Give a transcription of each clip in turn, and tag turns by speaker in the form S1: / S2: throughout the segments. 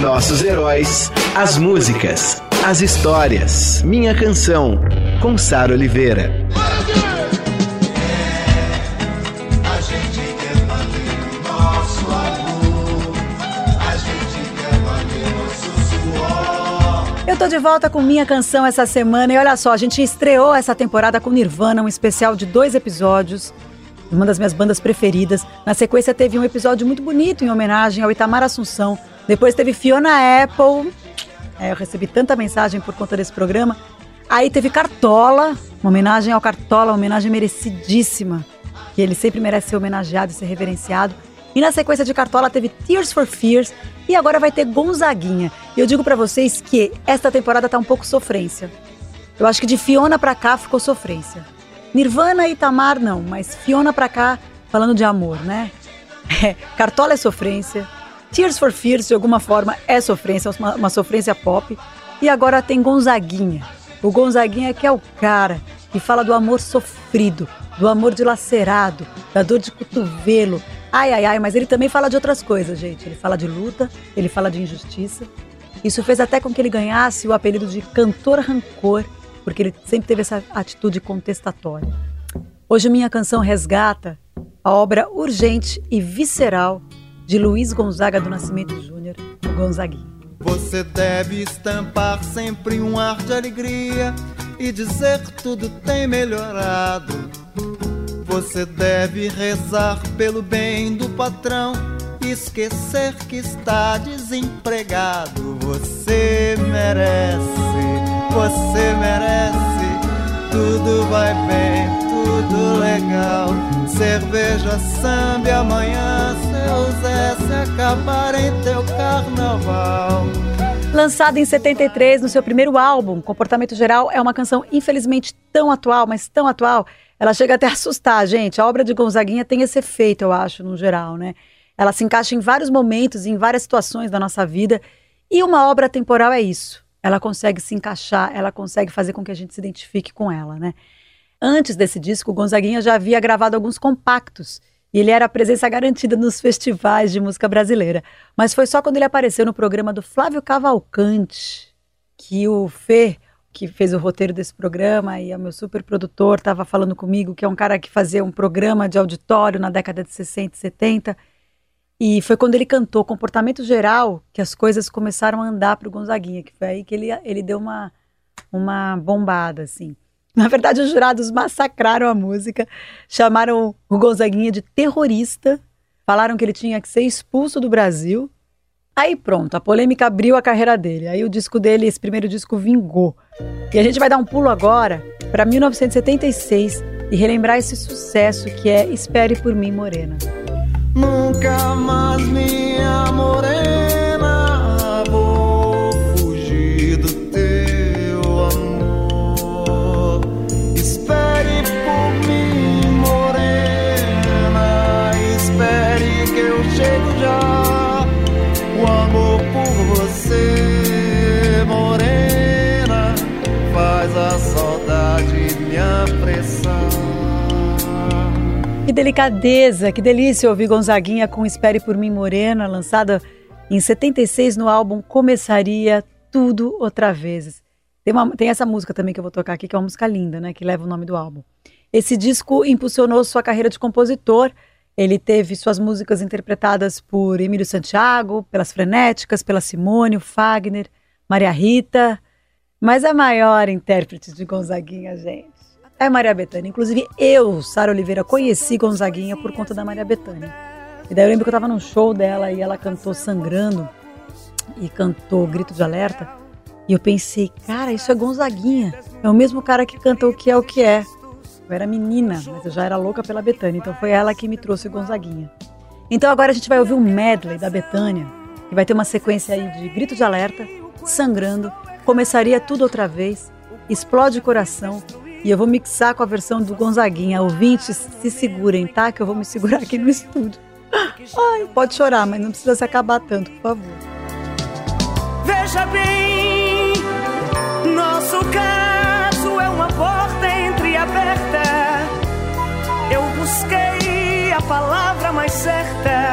S1: Nossos heróis, as músicas, as histórias. Minha canção, com Sara Oliveira.
S2: Eu tô de volta com minha canção essa semana e olha só, a gente estreou essa temporada com Nirvana, um especial de dois episódios, uma das minhas bandas preferidas. Na sequência teve um episódio muito bonito em homenagem ao Itamar Assunção. Depois teve Fiona Apple. É, eu recebi tanta mensagem por conta desse programa. Aí teve Cartola, uma homenagem ao Cartola, uma homenagem merecidíssima, que ele sempre merece ser homenageado e ser reverenciado. E na sequência de Cartola teve Tears for Fears e agora vai ter Gonzaguinha. E eu digo para vocês que esta temporada tá um pouco sofrência. Eu acho que de Fiona pra cá ficou sofrência. Nirvana e Tamar não, mas Fiona pra cá falando de amor, né? É, Cartola é sofrência. Tears for Fears, de alguma forma, é sofrência, uma, uma sofrência pop. E agora tem Gonzaguinha. O Gonzaguinha que é o cara que fala do amor sofrido, do amor dilacerado, da dor de cotovelo, Ai, ai, ai, mas ele também fala de outras coisas, gente. Ele fala de luta, ele fala de injustiça. Isso fez até com que ele ganhasse o apelido de cantor rancor, porque ele sempre teve essa atitude contestatória. Hoje minha canção resgata a obra urgente e visceral de Luiz Gonzaga do Nascimento Júnior, o Gonzaguinha.
S3: Você deve estampar sempre um ar de alegria e dizer tudo tem melhorado. Você deve rezar pelo bem do patrão e esquecer que está desempregado. Você merece, você merece. Tudo vai bem, tudo legal. Cerveja, samba amanhã, seu Zé se acabar em teu carnaval.
S2: Lançada em 73 no seu primeiro álbum, Comportamento Geral é uma canção infelizmente tão atual, mas tão atual ela chega até a assustar, gente. A obra de Gonzaguinha tem esse efeito, eu acho, no geral, né? Ela se encaixa em vários momentos, em várias situações da nossa vida. E uma obra temporal é isso. Ela consegue se encaixar, ela consegue fazer com que a gente se identifique com ela, né? Antes desse disco, o Gonzaguinha já havia gravado alguns compactos e ele era a presença garantida nos festivais de música brasileira. Mas foi só quando ele apareceu no programa do Flávio Cavalcante que o Fê, que fez o roteiro desse programa e é o meu super produtor estava falando comigo, que é um cara que fazia um programa de auditório na década de 60 e 70. E foi quando ele cantou Comportamento Geral que as coisas começaram a andar para o Gonzaguinha, que foi aí que ele, ele deu uma, uma bombada, assim. Na verdade, os jurados massacraram a música, chamaram o Gonzaguinha de terrorista, falaram que ele tinha que ser expulso do Brasil, Aí pronto, a polêmica abriu a carreira dele. Aí o disco dele, esse primeiro disco, vingou. E a gente vai dar um pulo agora para 1976 e relembrar esse sucesso que é Espere por mim, Morena.
S3: Nunca mais minha morena Que
S2: delicadeza, que delícia ouvir Gonzaguinha com Espere por mim, morena, lançada em 76 no álbum Começaria Tudo Outra Vez. Tem, uma, tem essa música também que eu vou tocar aqui, que é uma música linda, né? Que leva o nome do álbum. Esse disco impulsionou sua carreira de compositor ele teve suas músicas interpretadas por Emílio Santiago, pelas Frenéticas, pela Simone, o Fagner, Maria Rita. Mas a maior intérprete de Gonzaguinha, gente, é Maria Bethânia. Inclusive, eu, Sara Oliveira, conheci Gonzaguinha por conta da Maria Bethânia. E daí eu lembro que eu estava num show dela e ela cantou Sangrando e cantou Grito de Alerta. E eu pensei, cara, isso é Gonzaguinha. É o mesmo cara que canta O Que É O Que É. Eu era menina, mas eu já era louca pela Betânia, então foi ela que me trouxe Gonzaguinha. Então agora a gente vai ouvir um medley da Betânia, que vai ter uma sequência aí de grito de alerta, sangrando, começaria tudo outra vez, explode coração, e eu vou mixar com a versão do Gonzaguinha. Ouvintes, se segurem, tá? Que eu vou me segurar aqui no estúdio. Ai, pode chorar, mas não precisa se acabar tanto, por favor.
S4: Veja bem, nosso caso é uma porta entreaberta. Eu busquei a palavra mais certa.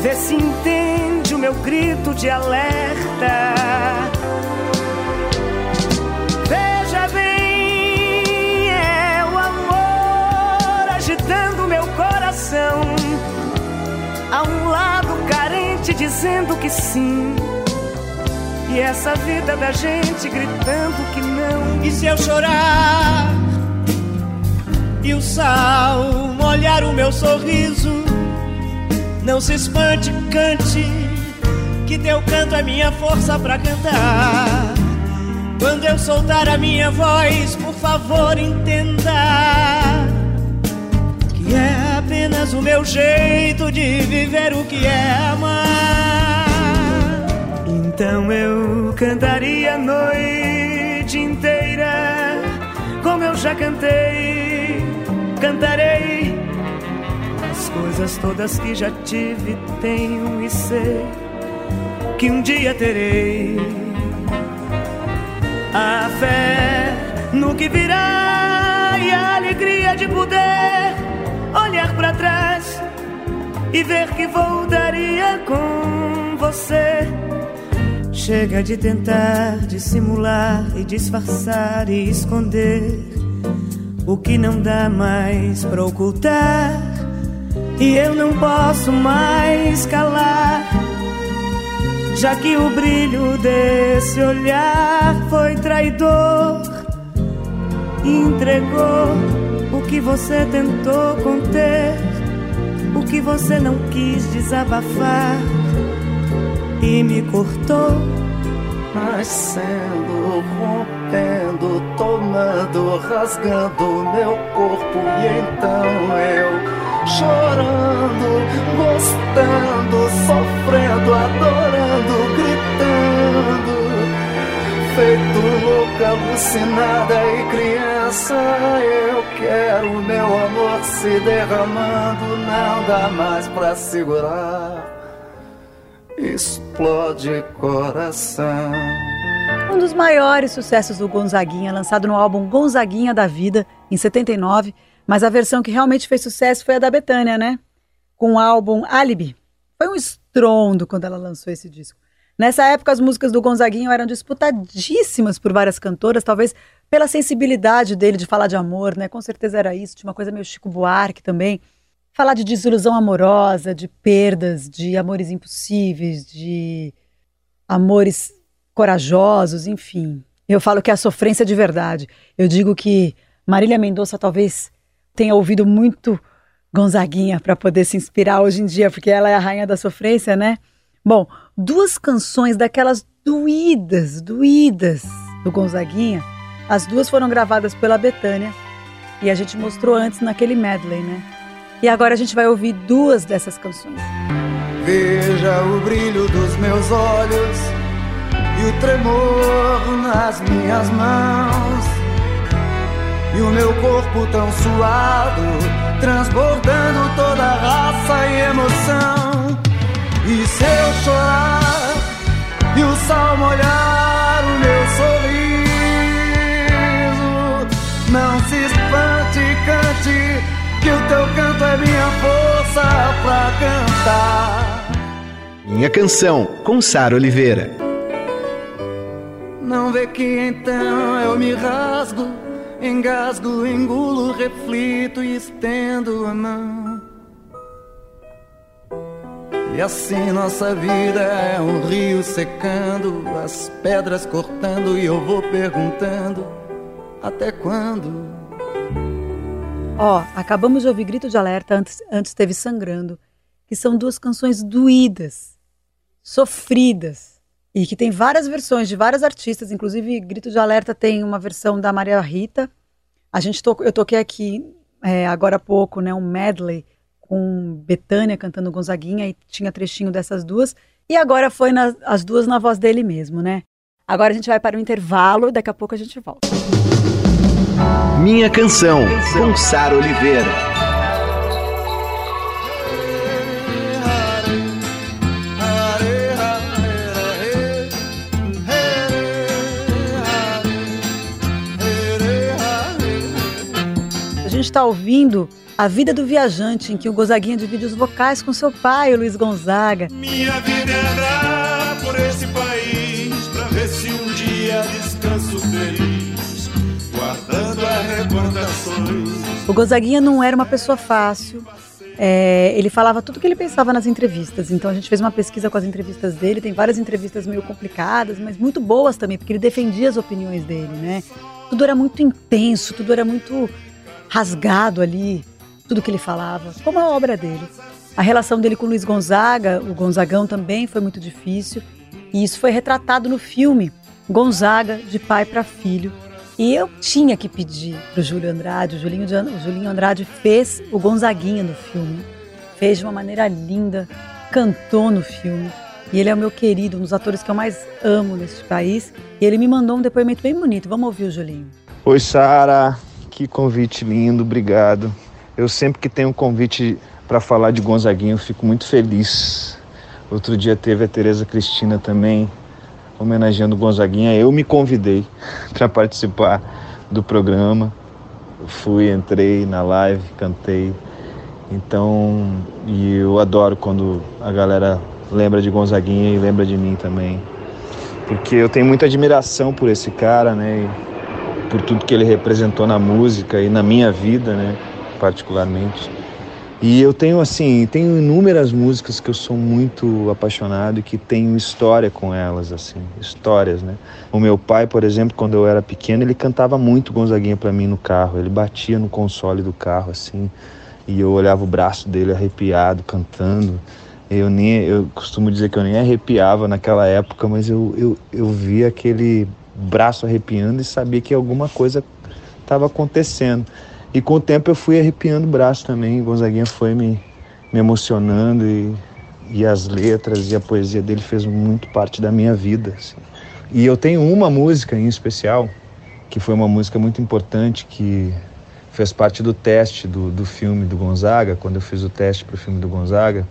S4: Vê se entende o meu grito de alerta. Dizendo que sim. E essa vida da gente gritando que não.
S5: E se eu chorar e o sal molhar o meu sorriso, não se espante, cante, que teu canto é minha força pra cantar. Quando eu soltar a minha voz, por favor, entenda apenas o meu jeito de viver o que é amar.
S4: Então eu cantaria a noite inteira, como eu já cantei, cantarei as coisas todas que já tive, tenho e sei que um dia terei. A fé no que virá e a alegria de poder olhar para trás e ver que voltaria com você. Chega de tentar dissimular e disfarçar e esconder o que não dá mais pra ocultar. E eu não posso mais calar, já que o brilho desse olhar foi traidor. Entregou que você tentou conter, o que você não quis desabafar e me cortou.
S3: Nascendo, rompendo, tomando, rasgando meu corpo e então eu chorando, gostando, sofrendo, adorando, Feito louca, alucinada e criança, eu quero meu amor se derramando, não dá mais pra segurar explode coração.
S2: Um dos maiores sucessos do Gonzaguinha, lançado no álbum Gonzaguinha da Vida, em 79, mas a versão que realmente fez sucesso foi a da Betânia, né? Com o álbum Alibi. Foi um estrondo quando ela lançou esse disco. Nessa época, as músicas do Gonzaguinho eram disputadíssimas por várias cantoras, talvez pela sensibilidade dele de falar de amor, né? Com certeza era isso. Tinha uma coisa meio Chico Buarque também falar de desilusão amorosa, de perdas, de amores impossíveis, de amores corajosos, enfim. Eu falo que é a sofrência de verdade. Eu digo que Marília Mendonça talvez tenha ouvido muito Gonzaguinha para poder se inspirar hoje em dia, porque ela é a rainha da sofrência, né? Bom, duas canções daquelas doídas, doídas do Gonzaguinha, as duas foram gravadas pela Betânia e a gente mostrou antes naquele medley, né? E agora a gente vai ouvir duas dessas canções.
S3: Veja o brilho dos meus olhos e o tremor nas minhas mãos. E o meu corpo tão suado, transbordando toda raça e emoção. E se eu chorar e o sal molhar o meu sorriso, não se espante, cante que o teu canto é minha força pra cantar.
S1: Minha canção com Sara Oliveira.
S3: Não vê que então eu me rasgo, engasgo, engulo, reflito e estendo a mão. E assim nossa vida é um rio secando, as pedras cortando e eu vou perguntando até quando?
S2: Ó, acabamos de ouvir Grito de Alerta, antes, antes teve Sangrando, que são duas canções doídas, sofridas, e que tem várias versões de vários artistas, inclusive Grito de Alerta tem uma versão da Maria Rita. A gente to, eu toquei aqui é, agora há pouco, né, um medley com Betânia cantando Gonzaguinha e tinha trechinho dessas duas. E agora foi na, as duas na voz dele mesmo, né? Agora a gente vai para o intervalo, daqui a pouco a gente volta.
S1: Minha canção, com Sara Oliveira.
S2: gente está ouvindo A Vida do Viajante, em que o Gonzaguinha divide os vocais com seu pai, o Luiz Gonzaga.
S6: Minha vida é andar por esse país pra ver se um dia descanso feliz, guardando as recordações.
S2: O Gonzaguinha não era uma pessoa fácil. É, ele falava tudo o que ele pensava nas entrevistas. Então a gente fez uma pesquisa com as entrevistas dele. Tem várias entrevistas meio complicadas, mas muito boas também, porque ele defendia as opiniões dele, né? Tudo era muito intenso, tudo era muito rasgado ali, tudo que ele falava, como a obra dele. A relação dele com Luiz Gonzaga, o Gonzagão também foi muito difícil, e isso foi retratado no filme Gonzaga, de pai para filho. E eu tinha que pedir para o Júlio Andrade, o Julinho, de, o Julinho Andrade fez o Gonzaguinha no filme, fez de uma maneira linda, cantou no filme. E ele é o meu querido, um dos atores que eu mais amo neste país. E ele me mandou um depoimento bem bonito. Vamos ouvir o Julinho.
S7: Oi, Sara. Que convite lindo, obrigado. Eu sempre que tenho um convite para falar de Gonzaguinha, eu fico muito feliz. Outro dia teve a Tereza Cristina também homenageando Gonzaguinha. Eu me convidei para participar do programa. fui, entrei na live, cantei. Então, e eu adoro quando a galera lembra de Gonzaguinha e lembra de mim também. Porque eu tenho muita admiração por esse cara, né? por tudo que ele representou na música e na minha vida, né, particularmente. E eu tenho assim, tenho inúmeras músicas que eu sou muito apaixonado e que tenho história com elas, assim, histórias, né? O meu pai, por exemplo, quando eu era pequeno, ele cantava muito Gonzaguinha para mim no carro. Ele batia no console do carro assim, e eu olhava o braço dele arrepiado cantando. Eu nem, eu costumo dizer que eu nem arrepiava naquela época, mas eu, eu, eu via aquele braço arrepiando e sabia que alguma coisa estava acontecendo. E com o tempo eu fui arrepiando o braço também. Gonzaguinha foi me, me emocionando e, e as letras e a poesia dele fez muito parte da minha vida. Assim. E eu tenho uma música em especial, que foi uma música muito importante, que fez parte do teste do, do filme do Gonzaga, quando eu fiz o teste para o filme do Gonzaga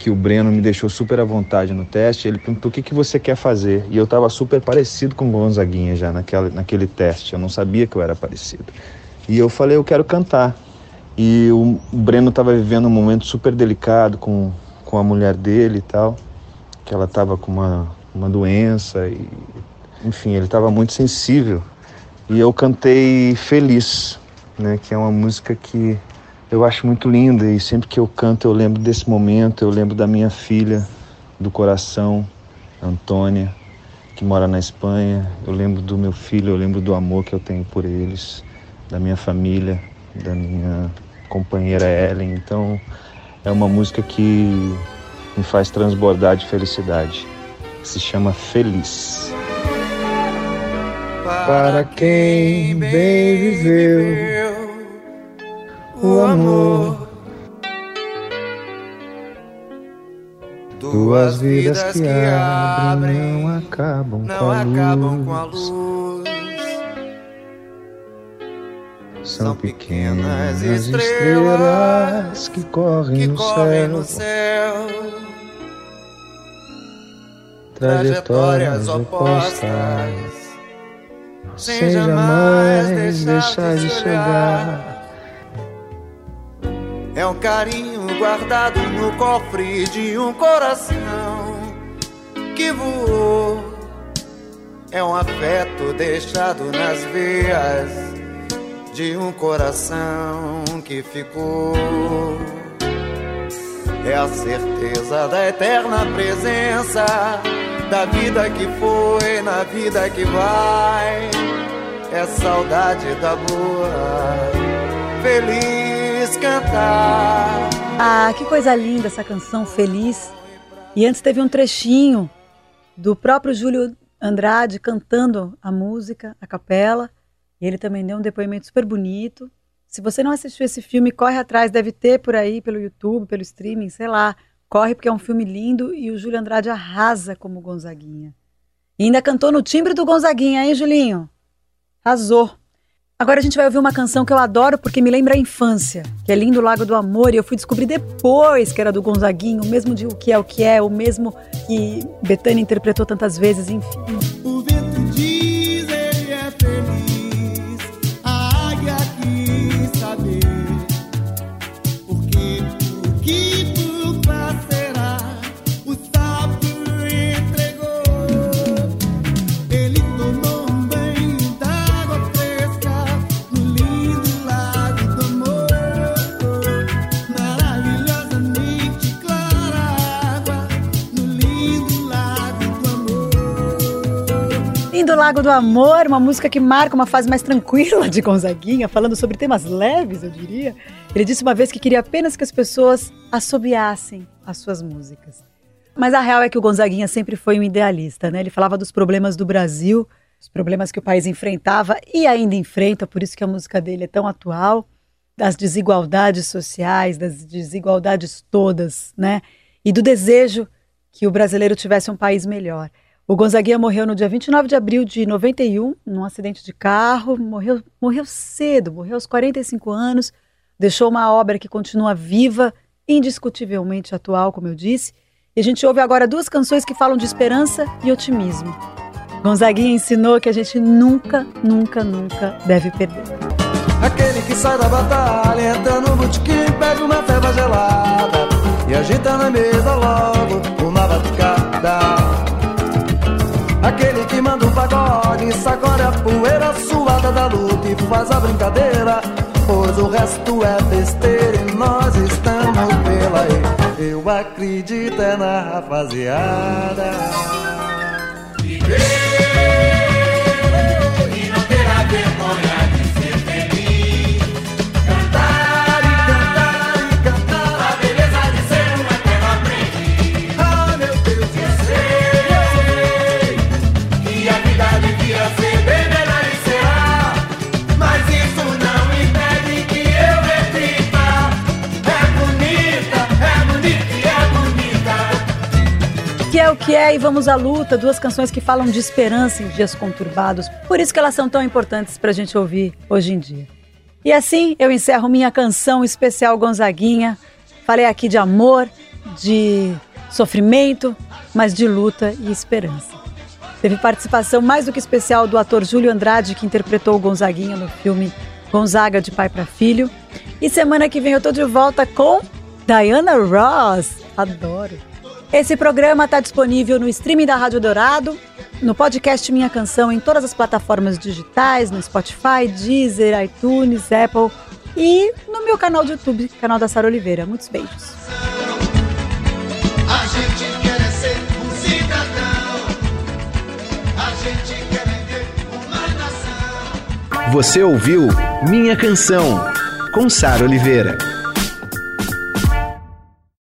S7: que o Breno me deixou super à vontade no teste. Ele perguntou o que, que você quer fazer. E eu estava super parecido com o Gonzaguinha já naquela, naquele teste. Eu não sabia que eu era parecido. E eu falei, eu quero cantar. E o Breno estava vivendo um momento super delicado com, com a mulher dele e tal. Que ela estava com uma, uma doença. E, enfim, ele estava muito sensível. E eu cantei Feliz, né, que é uma música que eu acho muito linda e sempre que eu canto eu lembro desse momento, eu lembro da minha filha do coração, Antônia, que mora na Espanha. Eu lembro do meu filho, eu lembro do amor que eu tenho por eles, da minha família, da minha companheira Ellen. Então é uma música que me faz transbordar de felicidade. Se chama Feliz. Para quem bem viveu o amor. Duas vidas que abrem não acabam, não com, a acabam com a luz. São pequenas estrelas que correm, que no, correm céu. no céu. Trajetórias opostas, sem jamais deixar de chegar
S3: é um carinho guardado no cofre de um coração que voou. É um afeto deixado nas veias de um coração que ficou. É a certeza da eterna presença da vida que foi na vida que vai. É saudade da boa, feliz cantar.
S2: Ah, que coisa linda essa canção, Feliz. E antes teve um trechinho do próprio Júlio Andrade cantando a música, a capela. E ele também deu um depoimento super bonito. Se você não assistiu esse filme, corre atrás, deve ter por aí, pelo YouTube, pelo streaming, sei lá. Corre porque é um filme lindo e o Júlio Andrade arrasa como Gonzaguinha. E ainda cantou no timbre do Gonzaguinha, hein, Julinho? Arrasou. Agora a gente vai ouvir uma canção que eu adoro porque me lembra a infância, que é Lindo Lago do Amor, e eu fui descobrir depois que era do Gonzaguinho, o mesmo de O Que É O Que É, o mesmo que Betânia interpretou tantas vezes, enfim.
S3: Lago do Amor,
S2: uma música que marca uma fase mais tranquila de Gonzaguinha, falando sobre temas leves, eu diria. Ele disse uma vez que queria apenas que as pessoas assobiassem as suas músicas. Mas a real é que o Gonzaguinha sempre foi um idealista, né? Ele falava dos problemas do Brasil, os problemas que o país enfrentava e ainda enfrenta, por isso que a música dele é tão atual, das desigualdades sociais, das desigualdades todas, né? E do desejo que o brasileiro tivesse um país melhor. O Gonzaguinha morreu no dia 29 de abril de 91, num acidente de carro, morreu, morreu cedo, morreu aos 45 anos, deixou uma obra que continua viva, indiscutivelmente atual, como eu disse. E a gente ouve agora duas canções que falam de esperança e otimismo. Gonzaguinha ensinou que a gente nunca, nunca, nunca deve perder.
S3: Aquele que sai da batalha, entra no botequim, pede uma ceva gelada e agita na mesa logo uma faz a brincadeira, pois o resto é besteira e nós estamos pela aí. Eu acredito é na rapaziada. Cantar e
S2: vamos à luta, duas canções que falam de esperança em dias conturbados. Por isso que elas são tão importantes pra gente ouvir hoje em dia. E assim eu encerro minha canção especial Gonzaguinha. Falei aqui de amor, de sofrimento, mas de luta e esperança. Teve participação mais do que especial do ator Júlio Andrade, que interpretou o Gonzaguinha no filme Gonzaga de Pai para Filho. E semana que vem eu tô de volta com Diana Ross. Adoro. Esse programa está disponível no streaming da Rádio Dourado, no podcast Minha Canção em todas as plataformas digitais, no Spotify, Deezer, iTunes, Apple e no meu canal do YouTube, canal da Sara Oliveira. Muitos beijos.
S3: A gente quer ser cidadão. A gente quer viver uma nação.
S1: Você ouviu Minha Canção, com Sara Oliveira.